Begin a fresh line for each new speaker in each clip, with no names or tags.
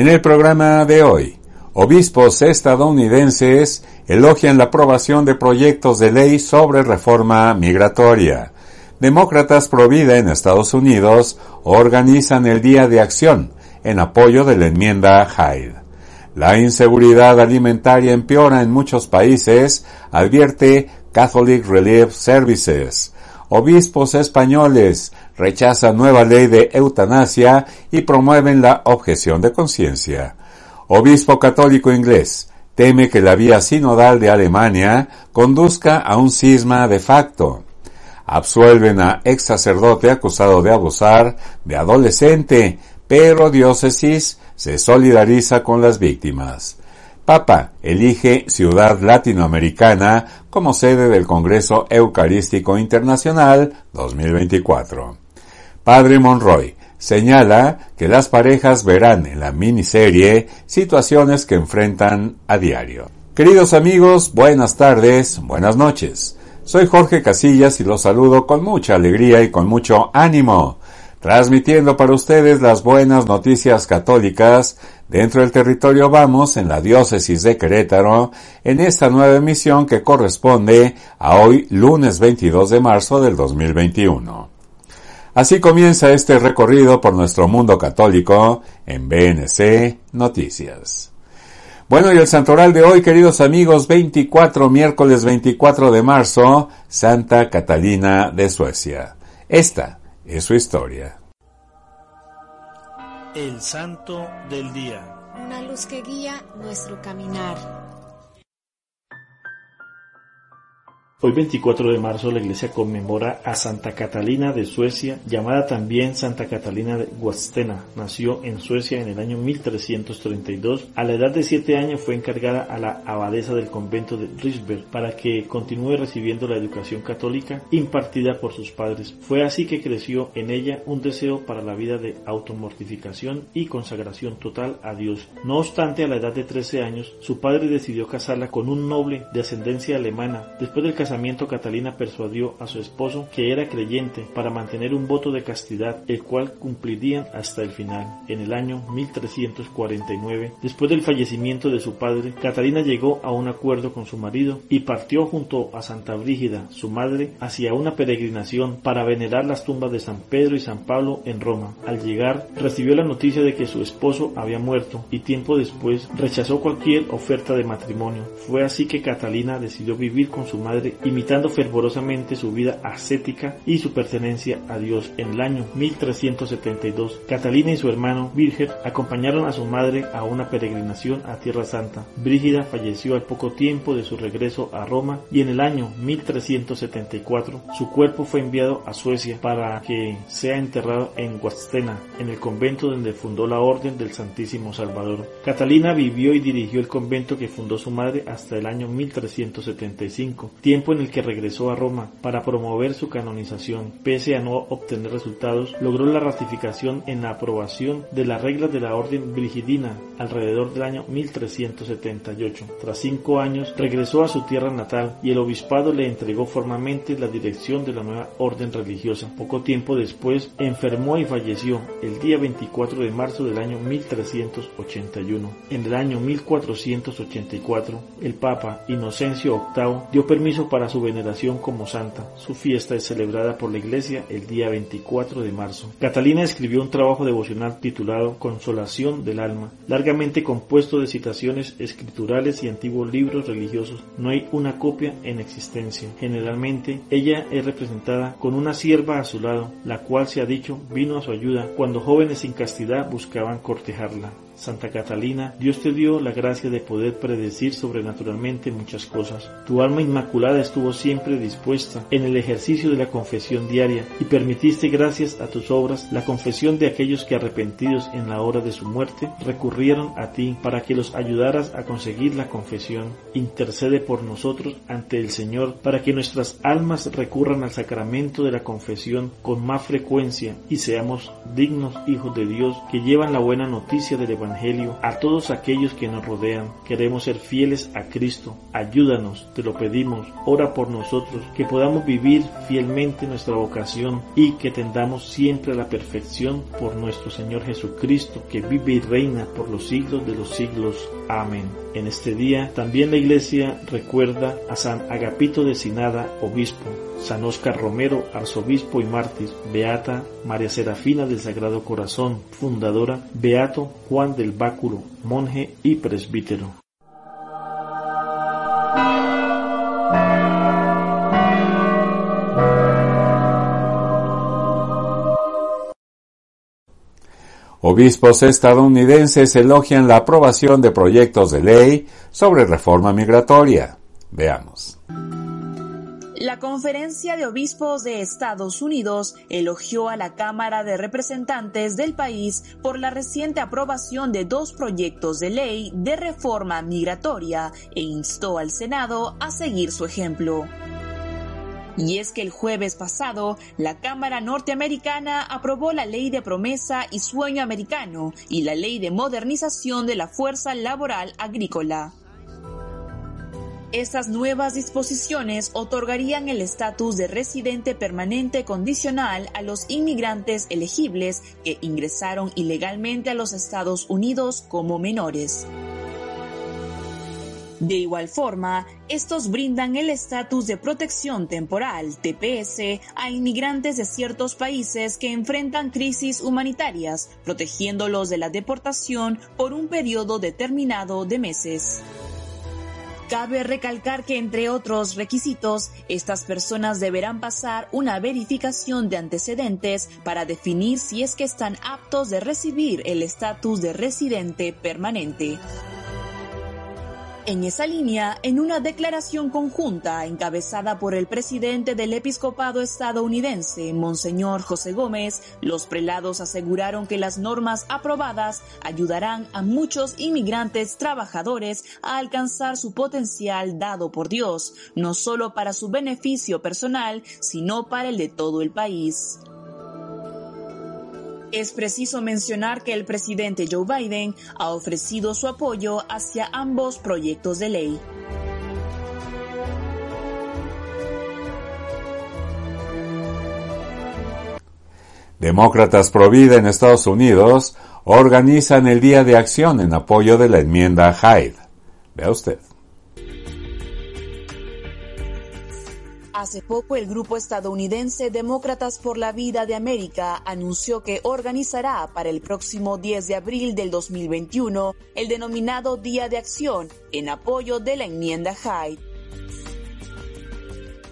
En el programa de hoy, obispos estadounidenses elogian la aprobación de proyectos de ley sobre reforma migratoria. Demócratas pro vida en Estados Unidos organizan el Día de Acción en apoyo de la enmienda Hyde. La inseguridad alimentaria empeora en muchos países, advierte Catholic Relief Services. Obispos españoles rechazan nueva ley de eutanasia y promueven la objeción de conciencia. Obispo católico inglés teme que la vía sinodal de Alemania conduzca a un cisma de facto. Absuelven a ex sacerdote acusado de abusar de adolescente, pero diócesis se solidariza con las víctimas. Papa elige Ciudad Latinoamericana como sede del Congreso Eucarístico Internacional 2024. Padre Monroy señala que las parejas verán en la miniserie situaciones que enfrentan a diario. Queridos amigos, buenas tardes, buenas noches. Soy Jorge Casillas y los saludo con mucha alegría y con mucho ánimo transmitiendo para ustedes las buenas noticias católicas dentro del territorio Vamos en la diócesis de Querétaro en esta nueva emisión que corresponde a hoy lunes 22 de marzo del 2021. Así comienza este recorrido por nuestro mundo católico en BNC Noticias. Bueno, y el santoral de hoy, queridos amigos, 24, miércoles 24 de marzo, Santa Catalina de Suecia. Esta es su historia.
El Santo del Día.
Una luz que guía nuestro caminar.
Hoy 24 de marzo la iglesia conmemora a Santa Catalina de Suecia, llamada también Santa Catalina de Guastena. Nació en Suecia en el año 1332. A la edad de 7 años fue encargada a la abadesa del convento de Risberg para que continúe recibiendo la educación católica impartida por sus padres. Fue así que creció en ella un deseo para la vida de automortificación y consagración total a Dios. No obstante, a la edad de 13 años, su padre decidió casarla con un noble de ascendencia alemana. Después del Catalina persuadió a su esposo, que era creyente, para mantener un voto de castidad, el cual cumplirían hasta el final. En el año 1349, después del fallecimiento de su padre, Catalina llegó a un acuerdo con su marido y partió junto a Santa Brígida, su madre, hacia una peregrinación para venerar las tumbas de San Pedro y San Pablo en Roma. Al llegar, recibió la noticia de que su esposo había muerto y tiempo después rechazó cualquier oferta de matrimonio. Fue así que Catalina decidió vivir con su madre imitando fervorosamente su vida ascética y su pertenencia a Dios. En el año 1372, Catalina y su hermano Virgen acompañaron a su madre a una peregrinación a Tierra Santa. Brígida falleció al poco tiempo de su regreso a Roma y en el año 1374 su cuerpo fue enviado a Suecia para que sea enterrado en Guastena, en el convento donde fundó la Orden del Santísimo Salvador. Catalina vivió y dirigió el convento que fundó su madre hasta el año 1375, tiempo en el que regresó a Roma para promover su canonización. Pese a no obtener resultados, logró la ratificación en la aprobación de las reglas de la Orden Brigidina alrededor del año 1378. Tras cinco años, regresó a su tierra natal y el obispado le entregó formalmente la dirección de la nueva orden religiosa. Poco tiempo después, enfermó y falleció el día 24 de marzo del año 1381. En el año 1484, el Papa Inocencio VIII dio permiso para su veneración como santa. Su fiesta es celebrada por la Iglesia el día 24 de marzo. Catalina escribió un trabajo devocional titulado Consolación del alma, largamente compuesto de citaciones escriturales y antiguos libros religiosos. No hay una copia en existencia. Generalmente, ella es representada con una sierva a su lado, la cual se ha dicho vino a su ayuda cuando jóvenes sin castidad buscaban cortejarla. Santa Catalina, Dios te dio la gracia de poder predecir sobrenaturalmente muchas cosas. Tu alma inmaculada estuvo siempre dispuesta en el ejercicio de la confesión diaria y permitiste gracias a tus obras la confesión de aquellos que arrepentidos en la hora de su muerte recurrieron a ti para que los ayudaras a conseguir la confesión. Intercede por nosotros ante el Señor para que nuestras almas recurran al sacramento de la confesión con más frecuencia y seamos dignos hijos de Dios que llevan la buena noticia del Evangelio Evangelio a todos aquellos que nos rodean. Queremos ser fieles a Cristo. Ayúdanos, te lo pedimos. Ora por nosotros, que podamos vivir fielmente nuestra vocación y que tendamos siempre la perfección por nuestro Señor Jesucristo, que vive y reina por los siglos de los siglos. Amén. En este día también la iglesia recuerda a San Agapito de Sinada, obispo, San Oscar Romero, arzobispo y mártir, Beata María Serafina del Sagrado Corazón, fundadora, Beato Juan del Báculo, monje y presbítero.
Obispos estadounidenses elogian la aprobación de proyectos de ley sobre reforma migratoria. Veamos.
La Conferencia de Obispos de Estados Unidos elogió a la Cámara de Representantes del país por la reciente aprobación de dos proyectos de ley de reforma migratoria e instó al Senado a seguir su ejemplo. Y es que el jueves pasado, la Cámara norteamericana aprobó la Ley de Promesa y Sueño Americano y la Ley de Modernización de la Fuerza Laboral Agrícola. Estas nuevas disposiciones otorgarían el estatus de residente permanente condicional a los inmigrantes elegibles que ingresaron ilegalmente a los Estados Unidos como menores. De igual forma, estos brindan el estatus de protección temporal, TPS, a inmigrantes de ciertos países que enfrentan crisis humanitarias, protegiéndolos de la deportación por un periodo determinado de meses. Cabe recalcar que, entre otros requisitos, estas personas deberán pasar una verificación de antecedentes para definir si es que están aptos de recibir el estatus de residente permanente. En esa línea, en una declaración conjunta encabezada por el presidente del episcopado estadounidense, Monseñor José Gómez, los prelados aseguraron que las normas aprobadas ayudarán a muchos inmigrantes trabajadores a alcanzar su potencial dado por Dios, no solo para su beneficio personal, sino para el de todo el país. Es preciso mencionar que el presidente Joe Biden ha ofrecido su apoyo hacia ambos proyectos de ley.
Demócratas pro vida en Estados Unidos organizan el Día de Acción en apoyo de la enmienda Hyde. Vea usted.
Hace poco el grupo estadounidense Demócratas por la Vida de América anunció que organizará para el próximo 10 de abril del 2021 el denominado Día de Acción en apoyo de la enmienda Hyde.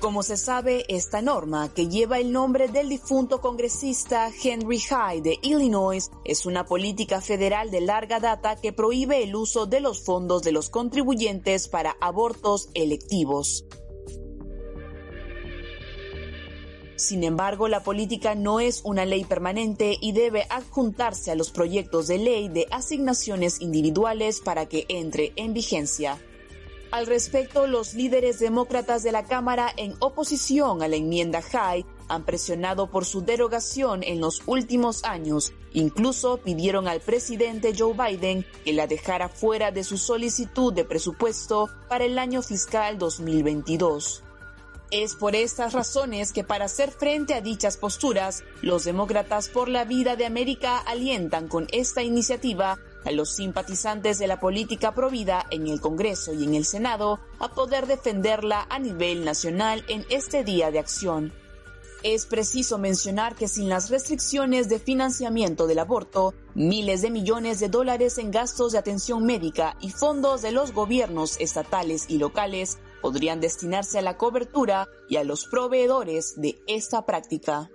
Como se sabe, esta norma, que lleva el nombre del difunto congresista Henry Hyde de Illinois, es una política federal de larga data que prohíbe el uso de los fondos de los contribuyentes para abortos electivos. Sin embargo, la política no es una ley permanente y debe adjuntarse a los proyectos de ley de asignaciones individuales para que entre en vigencia. Al respecto, los líderes demócratas de la Cámara en oposición a la enmienda Hyde han presionado por su derogación en los últimos años. Incluso pidieron al presidente Joe Biden que la dejara fuera de su solicitud de presupuesto para el año fiscal 2022. Es por estas razones que para hacer frente a dichas posturas, los demócratas por la vida de América alientan con esta iniciativa a los simpatizantes de la política provida en el Congreso y en el Senado a poder defenderla a nivel nacional en este día de acción. Es preciso mencionar que sin las restricciones de financiamiento del aborto, miles de millones de dólares en gastos de atención médica y fondos de los gobiernos estatales y locales podrían destinarse a la cobertura y a los proveedores de esta práctica.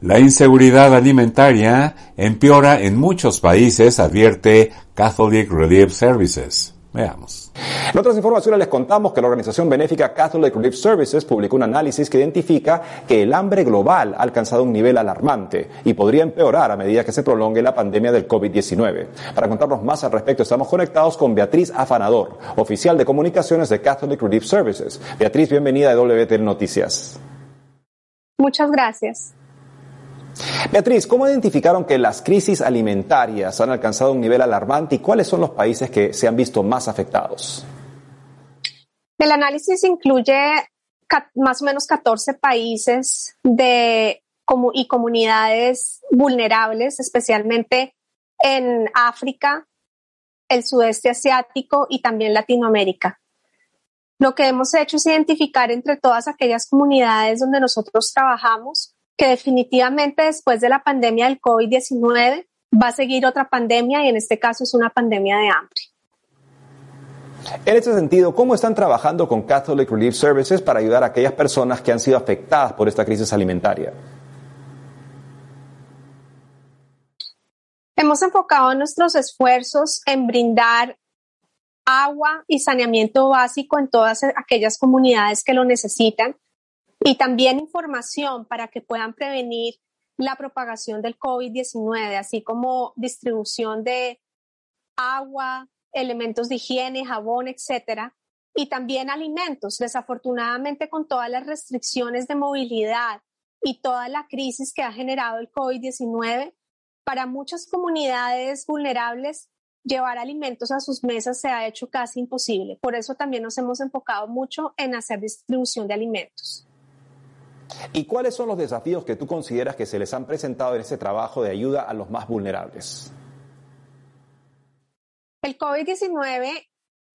La inseguridad alimentaria empeora en muchos países, advierte Catholic Relief Services. Veamos.
En otras informaciones les contamos que la organización benéfica Catholic Relief Services publicó un análisis que identifica que el hambre global ha alcanzado un nivel alarmante y podría empeorar a medida que se prolongue la pandemia del COVID-19. Para contarnos más al respecto estamos conectados con Beatriz Afanador, oficial de comunicaciones de Catholic Relief Services. Beatriz, bienvenida a WTL Noticias.
Muchas gracias.
Beatriz, ¿cómo identificaron que las crisis alimentarias han alcanzado un nivel alarmante y cuáles son los países que se han visto más afectados?
El análisis incluye más o menos 14 países de, y comunidades vulnerables, especialmente en África, el sudeste asiático y también Latinoamérica. Lo que hemos hecho es identificar entre todas aquellas comunidades donde nosotros trabajamos que definitivamente después de la pandemia del COVID-19 va a seguir otra pandemia y en este caso es una pandemia de hambre.
En este sentido, ¿cómo están trabajando con Catholic Relief Services para ayudar a aquellas personas que han sido afectadas por esta crisis alimentaria?
Hemos enfocado nuestros esfuerzos en brindar agua y saneamiento básico en todas aquellas comunidades que lo necesitan y también información para que puedan prevenir la propagación del COVID-19, así como distribución de agua, elementos de higiene, jabón, etcétera, y también alimentos. Desafortunadamente, con todas las restricciones de movilidad y toda la crisis que ha generado el COVID-19, para muchas comunidades vulnerables, llevar alimentos a sus mesas se ha hecho casi imposible. Por eso también nos hemos enfocado mucho en hacer distribución de alimentos.
¿Y cuáles son los desafíos que tú consideras que se les han presentado en este trabajo de ayuda a los más vulnerables?
El COVID-19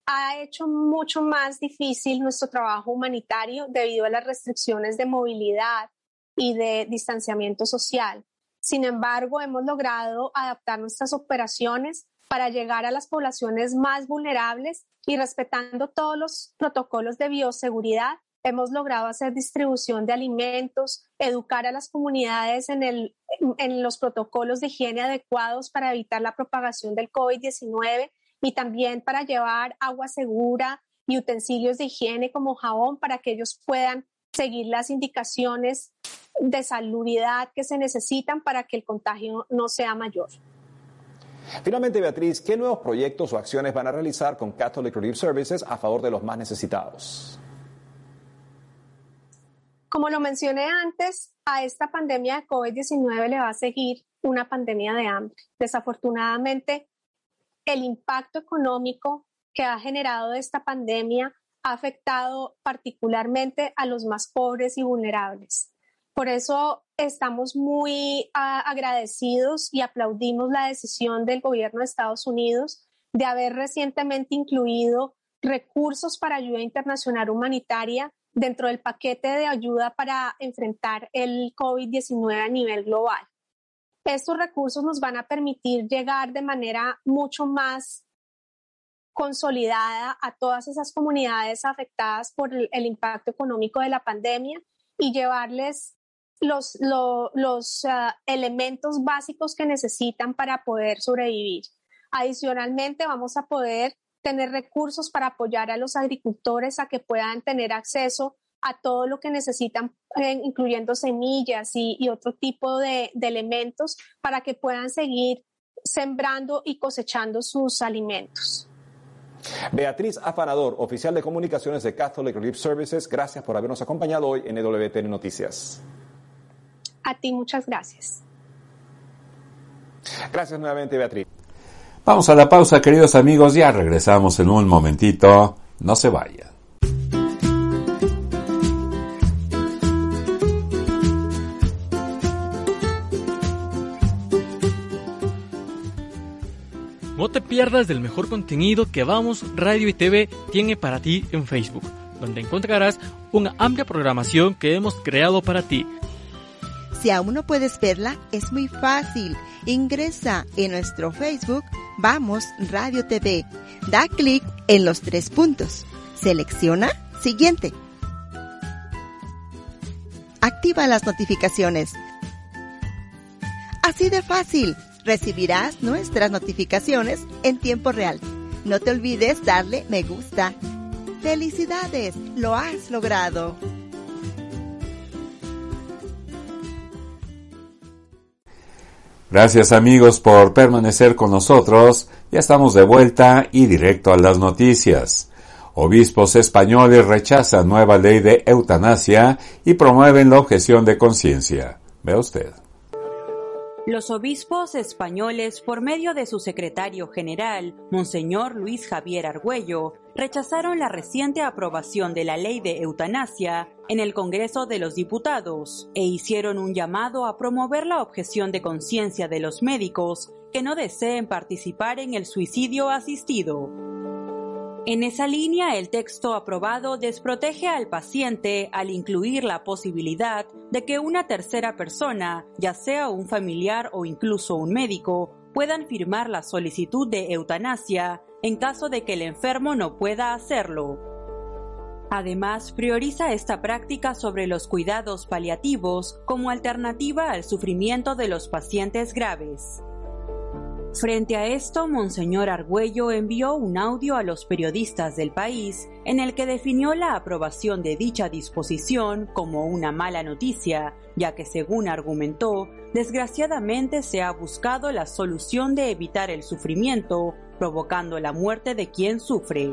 ha hecho mucho más difícil nuestro trabajo humanitario debido a las restricciones de movilidad y de distanciamiento social. Sin embargo, hemos logrado adaptar nuestras operaciones para llegar a las poblaciones más vulnerables y respetando todos los protocolos de bioseguridad hemos logrado hacer distribución de alimentos, educar a las comunidades en, el, en los protocolos de higiene adecuados para evitar la propagación del COVID-19 y también para llevar agua segura y utensilios de higiene como jabón para que ellos puedan seguir las indicaciones de salubridad que se necesitan para que el contagio no sea mayor.
Finalmente, Beatriz, ¿qué nuevos proyectos o acciones van a realizar con Catholic Relief Services a favor de los más necesitados?
Como lo mencioné antes, a esta pandemia de COVID-19 le va a seguir una pandemia de hambre. Desafortunadamente, el impacto económico que ha generado esta pandemia ha afectado particularmente a los más pobres y vulnerables. Por eso estamos muy ah, agradecidos y aplaudimos la decisión del gobierno de Estados Unidos de haber recientemente incluido recursos para ayuda internacional humanitaria dentro del paquete de ayuda para enfrentar el COVID-19 a nivel global. Estos recursos nos van a permitir llegar de manera mucho más consolidada a todas esas comunidades afectadas por el, impacto económico de la pandemia y llevarles los, los ah, elementos básicos que necesitan para poder sobrevivir. Adicionalmente, vamos a poder tener recursos para apoyar a los agricultores a que puedan tener acceso a todo lo que necesitan, eh, incluyendo semillas y, otro tipo de, elementos, para que puedan seguir sembrando y cosechando sus alimentos.
Beatriz Afanador, oficial de comunicaciones de Catholic Relief Services, gracias por habernos acompañado hoy en EWTN Noticias.
A ti, muchas gracias.
Gracias nuevamente, Beatriz.
Vamos a la pausa, queridos amigos, ya regresamos en un momentito. No se vayan.
No te pierdas del mejor contenido que Vamos Radio y TV tiene para ti en Facebook, donde encontrarás una amplia programación que hemos creado para ti.
Si aún no puedes verla, es muy fácil. Ingresa en nuestro Facebook Vamos Radio TV. Da clic en los tres puntos. Selecciona Siguiente. Activa las notificaciones. Así de fácil. Recibirás nuestras notificaciones en tiempo real. No te olvides darle me gusta. ¡Felicidades! ¡Lo has logrado!
Gracias amigos por permanecer con nosotros. Ya estamos de vuelta y directo a las noticias. Obispos españoles rechazan nueva ley de eutanasia y promueven la objeción de conciencia. Vea usted.
Los obispos españoles, por medio de su secretario general, Monseñor Luis Javier Argüello, rechazaron la reciente aprobación de la ley de eutanasia en el Congreso de los Diputados e hicieron un llamado a promover la objeción de conciencia de los médicos que no deseen participar en el suicidio asistido. En esa línea, el texto aprobado desprotege al paciente al incluir la posibilidad de que una tercera persona, ya sea un familiar o incluso un médico, puedan firmar la solicitud de eutanasia en caso de que el enfermo no pueda hacerlo. Además, prioriza esta práctica sobre los cuidados paliativos como alternativa al sufrimiento de los pacientes graves. Frente a esto, Monseñor Argüello envió un audio a los periodistas del país en el que definió la aprobación de dicha disposición como una mala noticia, ya que según argumentó, desgraciadamente se ha buscado la solución de evitar el sufrimiento, provocando la muerte de quien sufre.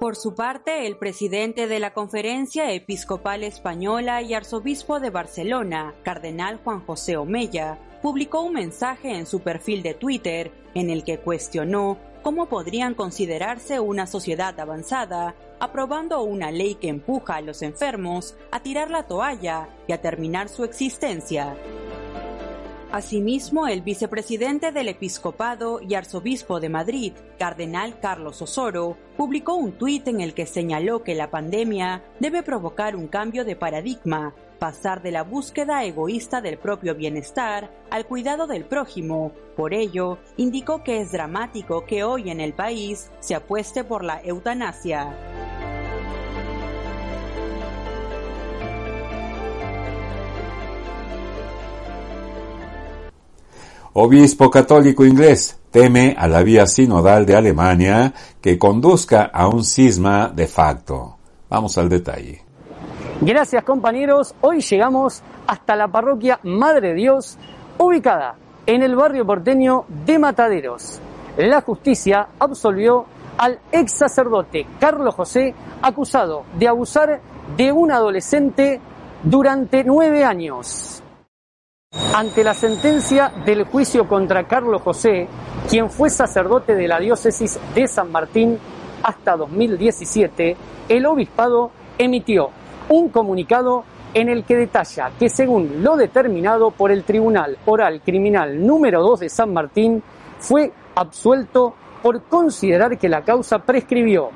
Por su parte, el presidente de la Conferencia Episcopal Española y arzobispo de Barcelona, Cardenal Juan José Omeya, publicó un mensaje en su perfil de Twitter en el que cuestionó cómo podrían considerarse una sociedad avanzada aprobando una ley que empuja a los enfermos a tirar la toalla y a terminar su existencia. Asimismo, el vicepresidente del episcopado y arzobispo de Madrid, cardenal Carlos Osoro, publicó un tuit en el que señaló que la pandemia debe provocar un cambio de paradigma, pasar de la búsqueda egoísta del propio bienestar al cuidado del prójimo. Por ello, indicó que es dramático que hoy en el país se apueste por la eutanasia.
Obispo católico inglés teme a la vía sinodal de Alemania que conduzca a un cisma de facto. Vamos al detalle.
Gracias compañeros, hoy llegamos hasta la parroquia Madre Dios, ubicada en el barrio porteño de Mataderos. La justicia absolvió al ex sacerdote Carlos José acusado de abusar de un adolescente durante nueve años. Ante la sentencia del juicio contra Carlos José, quien fue sacerdote de la diócesis de San Martín hasta 2017, el obispado emitió un comunicado en el que detalla que según lo determinado por el Tribunal Oral Criminal número 2 de San Martín, fue absuelto por considerar que la causa prescribió.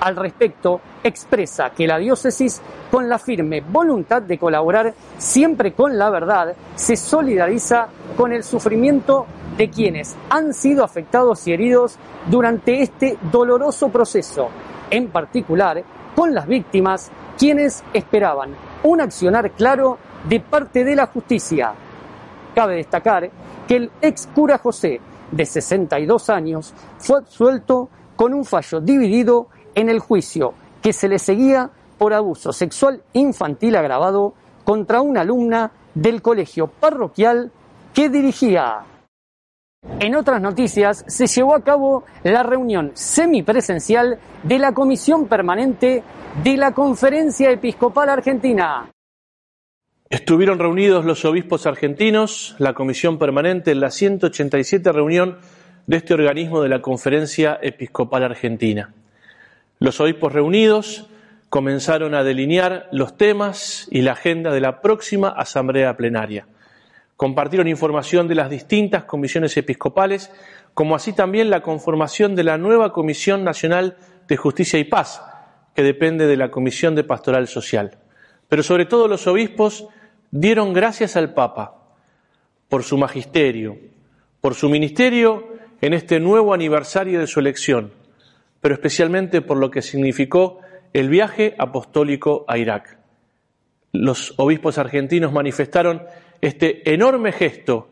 Al respecto, expresa que la diócesis, con la firme voluntad de colaborar siempre con la verdad, se solidariza con el sufrimiento de quienes han sido afectados y heridos durante este doloroso proceso, en particular con las víctimas, quienes esperaban un accionar claro de parte de la justicia. Cabe destacar que el ex cura José, de 62 años, fue absuelto con un fallo dividido en el juicio que se le seguía por abuso sexual infantil agravado contra una alumna del colegio parroquial que dirigía. En otras noticias, se llevó a cabo la reunión semipresencial de la Comisión Permanente de la Conferencia Episcopal Argentina.
Estuvieron reunidos los obispos argentinos, la Comisión Permanente en la 187 reunión de este organismo de la Conferencia Episcopal Argentina. Los obispos reunidos comenzaron a delinear los temas y la agenda de la próxima asamblea plenaria. Compartieron información de las distintas comisiones episcopales, como así también la conformación de la nueva Comisión Nacional de Justicia y Paz, que depende de la Comisión de Pastoral Social. Pero sobre todo los obispos dieron gracias al Papa por su magisterio, por su ministerio en este nuevo aniversario de su elección pero especialmente por lo que significó el viaje apostólico a Irak. Los obispos argentinos manifestaron este enorme gesto,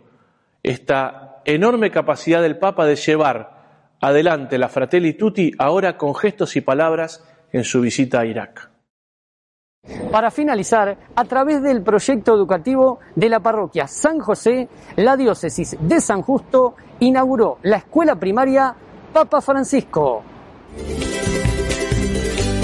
esta enorme capacidad del Papa de llevar adelante la Fratelli Tutti ahora con gestos y palabras en su visita a Irak.
Para finalizar, a través del proyecto educativo de la parroquia San José, la diócesis de San Justo inauguró la escuela primaria Papa Francisco.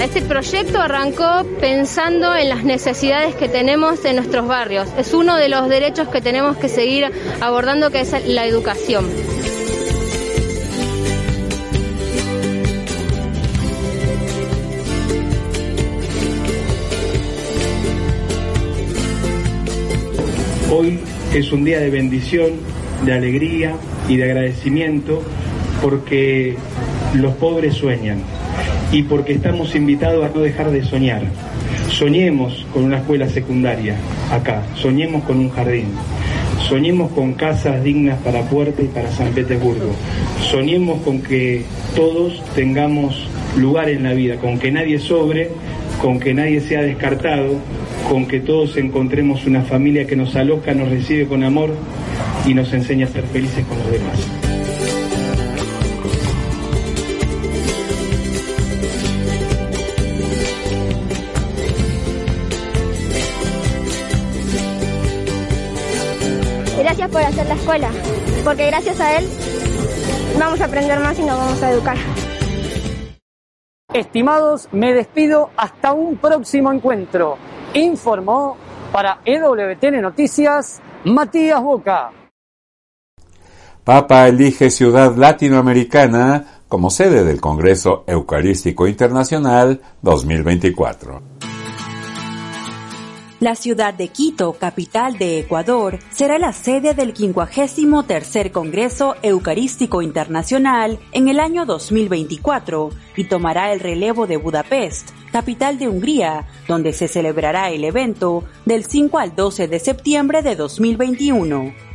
Este proyecto arrancó pensando en las necesidades que tenemos en nuestros barrios. Es uno de los derechos que tenemos que seguir abordando, que es la educación.
Hoy es un día de bendición, de alegría y de agradecimiento porque los pobres sueñan y porque estamos invitados a no dejar de soñar. Soñemos con una escuela secundaria acá, soñemos con un jardín, soñemos con casas dignas para Puerta y para San Petersburgo, soñemos con que todos tengamos lugar en la vida, con que nadie sobre, con que nadie sea descartado, con que todos encontremos una familia que nos aloja, nos recibe con amor y nos enseña a ser felices con los demás.
Por hacer la escuela, porque gracias a él vamos a aprender más y nos vamos a educar.
Estimados, me despido hasta un próximo encuentro. Informó para EWTN Noticias Matías Boca.
Papa elige ciudad latinoamericana como sede del Congreso Eucarístico Internacional 2024.
La ciudad de Quito, capital de Ecuador, será la sede del 53 Congreso Eucarístico Internacional en el año 2024 y tomará el relevo de Budapest, capital de Hungría, donde se celebrará el evento del 5 al 12 de septiembre de 2021.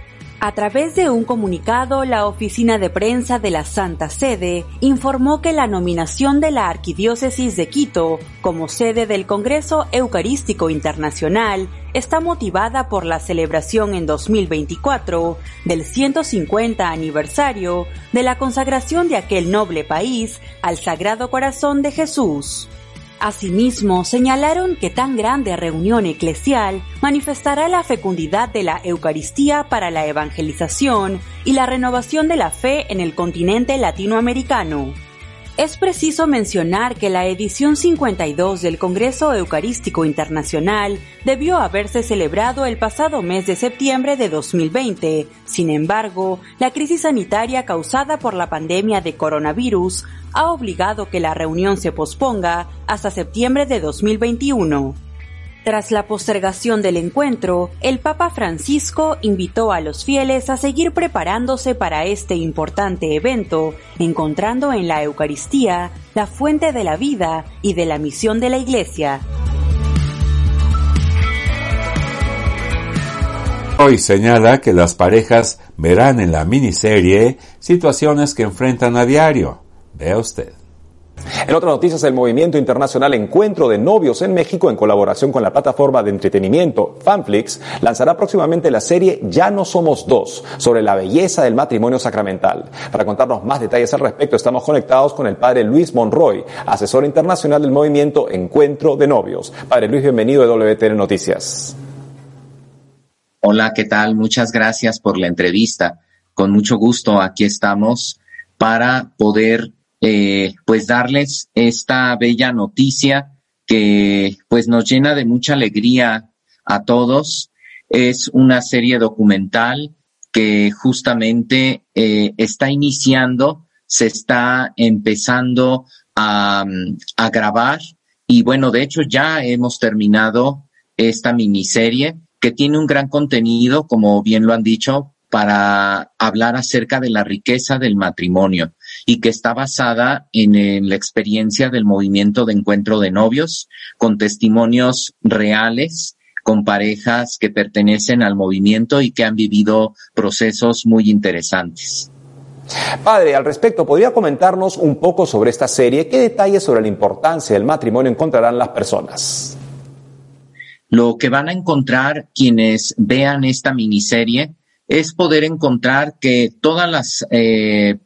A través de un comunicado, la oficina de prensa de la Santa Sede informó que la nominación de la Arquidiócesis de Quito como sede del Congreso Eucarístico Internacional está motivada por la celebración en 2024 del 150 aniversario de la consagración de aquel noble país al Sagrado Corazón de Jesús. Asimismo, señalaron que tan grande reunión eclesial manifestará la fecundidad de la Eucaristía para la evangelización y la renovación de la fe en el continente latinoamericano. Es preciso mencionar que la edición 52 del Congreso Eucarístico Internacional debió haberse celebrado el pasado mes de septiembre de 2020. Sin embargo, la crisis sanitaria causada por la pandemia de coronavirus ha obligado que la reunión se posponga hasta septiembre de 2021. Tras la postergación del encuentro, el Papa Francisco invitó a los fieles a seguir preparándose para este importante evento, encontrando en la Eucaristía la fuente de la vida y de la misión de la Iglesia.
Hoy señala que las parejas verán en la miniserie situaciones que enfrentan a diario. Vea usted.
En otras noticias, el movimiento internacional Encuentro de Novios en México, en colaboración con la plataforma de entretenimiento Fanflix, lanzará próximamente la serie Ya no somos dos, sobre la belleza del matrimonio sacramental. Para contarnos más detalles al respecto, estamos conectados con el padre Luis Monroy, asesor internacional del movimiento Encuentro de Novios. Padre Luis, bienvenido a WTN Noticias.
Hola, ¿qué tal? Muchas gracias por la entrevista. Con mucho gusto, aquí estamos para poder eh, pues darles esta bella noticia que pues nos llena de mucha alegría a todos. Es una serie documental que justamente eh, está iniciando, se está empezando a, a grabar y bueno, de hecho ya hemos terminado esta miniserie que tiene un gran contenido, como bien lo han dicho, para hablar acerca de la riqueza del matrimonio y que está basada en, la experiencia del movimiento de encuentro de novios, con testimonios reales, con parejas que pertenecen al movimiento y que han vivido procesos muy interesantes.
Padre, al respecto, ¿podría comentarnos un poco sobre esta serie? ¿Qué detalles sobre la importancia del matrimonio encontrarán las personas?
Lo que van a encontrar quienes vean esta miniserie es poder encontrar que todas las eh,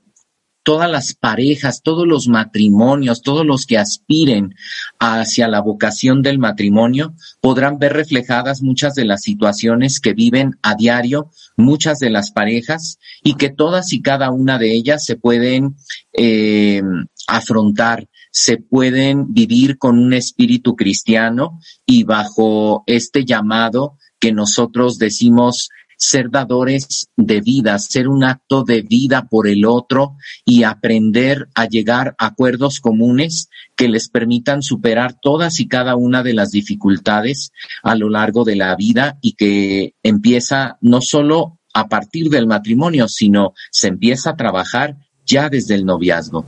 todas las parejas, todos los matrimonios, todos los que aspiren hacia la vocación del matrimonio, podrán ver reflejadas muchas de las situaciones que viven a diario muchas de las parejas y que todas y cada una de ellas se pueden eh, afrontar se pueden vivir con un espíritu cristiano y bajo este llamado que nosotros decimos ser dadores de vida, ser un acto de vida por el otro y aprender a llegar a acuerdos comunes que les permitan superar todas y cada una de las dificultades a lo largo de la vida y que empieza no solo a partir del matrimonio, sino se empieza a trabajar ya desde el noviazgo.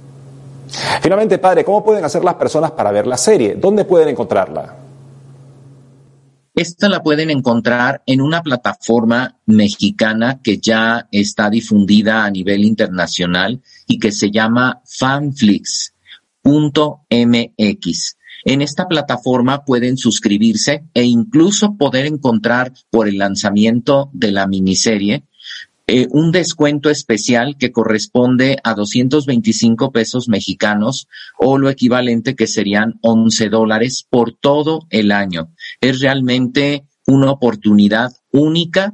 Finalmente, padre, ¿cómo pueden hacer las personas para ver la serie? ¿Dónde pueden encontrarla?
Esta la pueden encontrar en una plataforma mexicana que ya está difundida a nivel internacional y que se llama fanflix.mx. En esta plataforma pueden suscribirse e incluso poder encontrar por el lanzamiento de la miniserie eh, un descuento especial que corresponde a 225 pesos mexicanos o lo equivalente que serían 11 dólares por todo el año. Es realmente una oportunidad única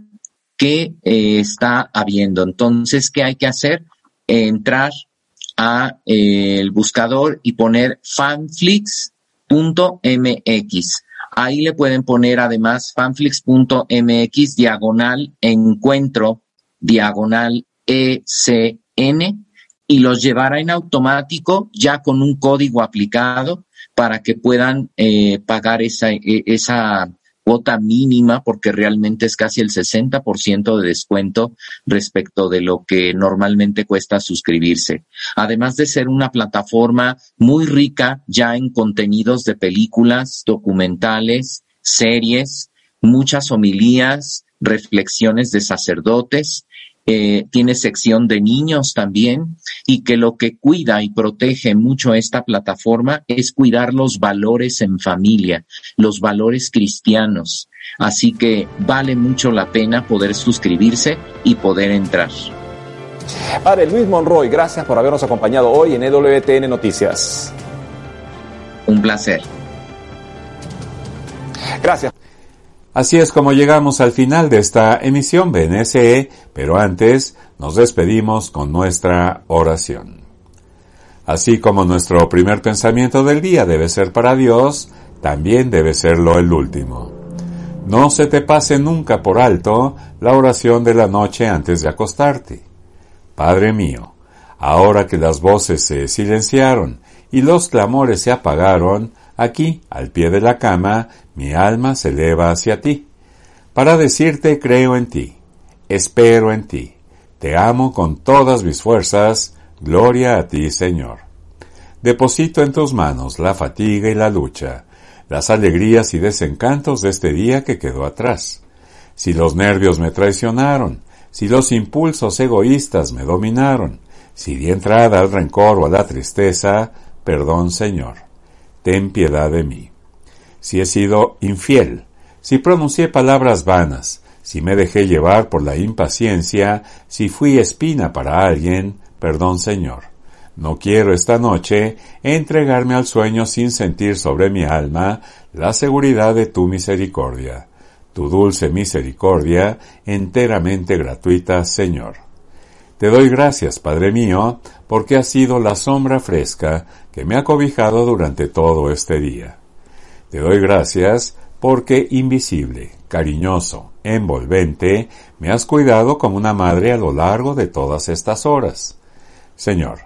que eh, está habiendo. Entonces, ¿qué hay que hacer? Entrar a eh, el buscador y poner fanflix.mx. Ahí le pueden poner además fanflix.mx diagonal encuentro diagonal ECN y los llevará en automático ya con un código aplicado para que puedan eh, pagar esa, e, esa cuota mínima porque realmente es casi el 60% de descuento respecto de lo que normalmente cuesta suscribirse. Además de ser una plataforma muy rica ya en contenidos de películas, documentales, series, muchas homilías, reflexiones de sacerdotes eh, tiene sección de niños también y que lo que cuida y protege mucho esta plataforma es cuidar los valores en familia, los valores cristianos. Así que vale mucho la pena poder suscribirse y poder entrar.
Padre Luis Monroy, gracias por habernos acompañado hoy en EWTN Noticias.
Un placer.
Gracias.
Así es como llegamos al final de esta emisión BNSE, pero antes nos despedimos con nuestra oración. Así como nuestro primer pensamiento del día debe ser para Dios, también debe serlo el último. No se te pase nunca por alto la oración de la noche antes de acostarte. Padre mío, ahora que las voces se silenciaron y los clamores se apagaron, Aquí, al pie de la cama, mi alma se eleva hacia ti, para decirte creo en ti, espero en ti, te amo con todas mis fuerzas, gloria a ti, Señor. Deposito en tus manos la fatiga y la lucha, las alegrías y desencantos de este día que quedó atrás. Si los nervios me traicionaron, si los impulsos egoístas me dominaron, si di entrada al rencor o a la tristeza, perdón, Señor ten piedad de mí. Si he sido infiel, si pronuncié palabras vanas, si me dejé llevar por la impaciencia, si fui espina para alguien, perdón Señor. No quiero esta noche entregarme al sueño sin sentir sobre mi alma la seguridad de tu misericordia, tu dulce misericordia enteramente gratuita, Señor. Te doy gracias, Padre mío, porque has sido la sombra fresca que me ha cobijado durante todo este día. Te doy gracias porque invisible, cariñoso, envolvente, me has cuidado como una madre a lo largo de todas estas horas. Señor,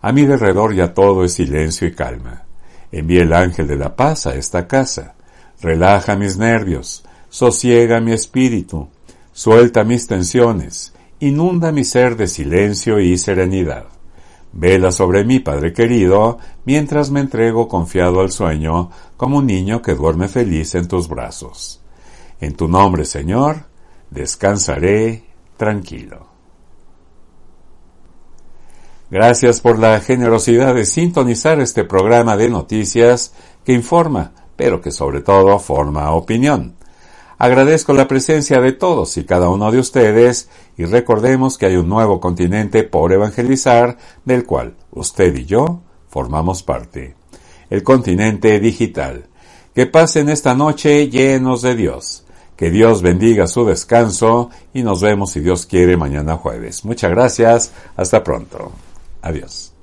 a mi derredor ya todo es silencio y calma. Envíe el ángel de la paz a esta casa. Relaja mis nervios, sosiega mi espíritu, suelta mis tensiones, inunda mi ser de silencio y serenidad. Vela sobre mí, Padre querido, mientras me entrego confiado al sueño, como un niño que duerme feliz en tus brazos. En tu nombre, Señor, descansaré tranquilo. Gracias por la generosidad de sintonizar este programa de noticias que informa, pero que sobre todo forma opinión. Agradezco la presencia de todos y cada uno de ustedes y recordemos que hay un nuevo continente por evangelizar del cual usted y yo formamos parte. El continente digital. Que pasen esta noche llenos de Dios. Que Dios bendiga su descanso y nos vemos si Dios quiere mañana jueves. Muchas gracias. Hasta pronto. Adiós.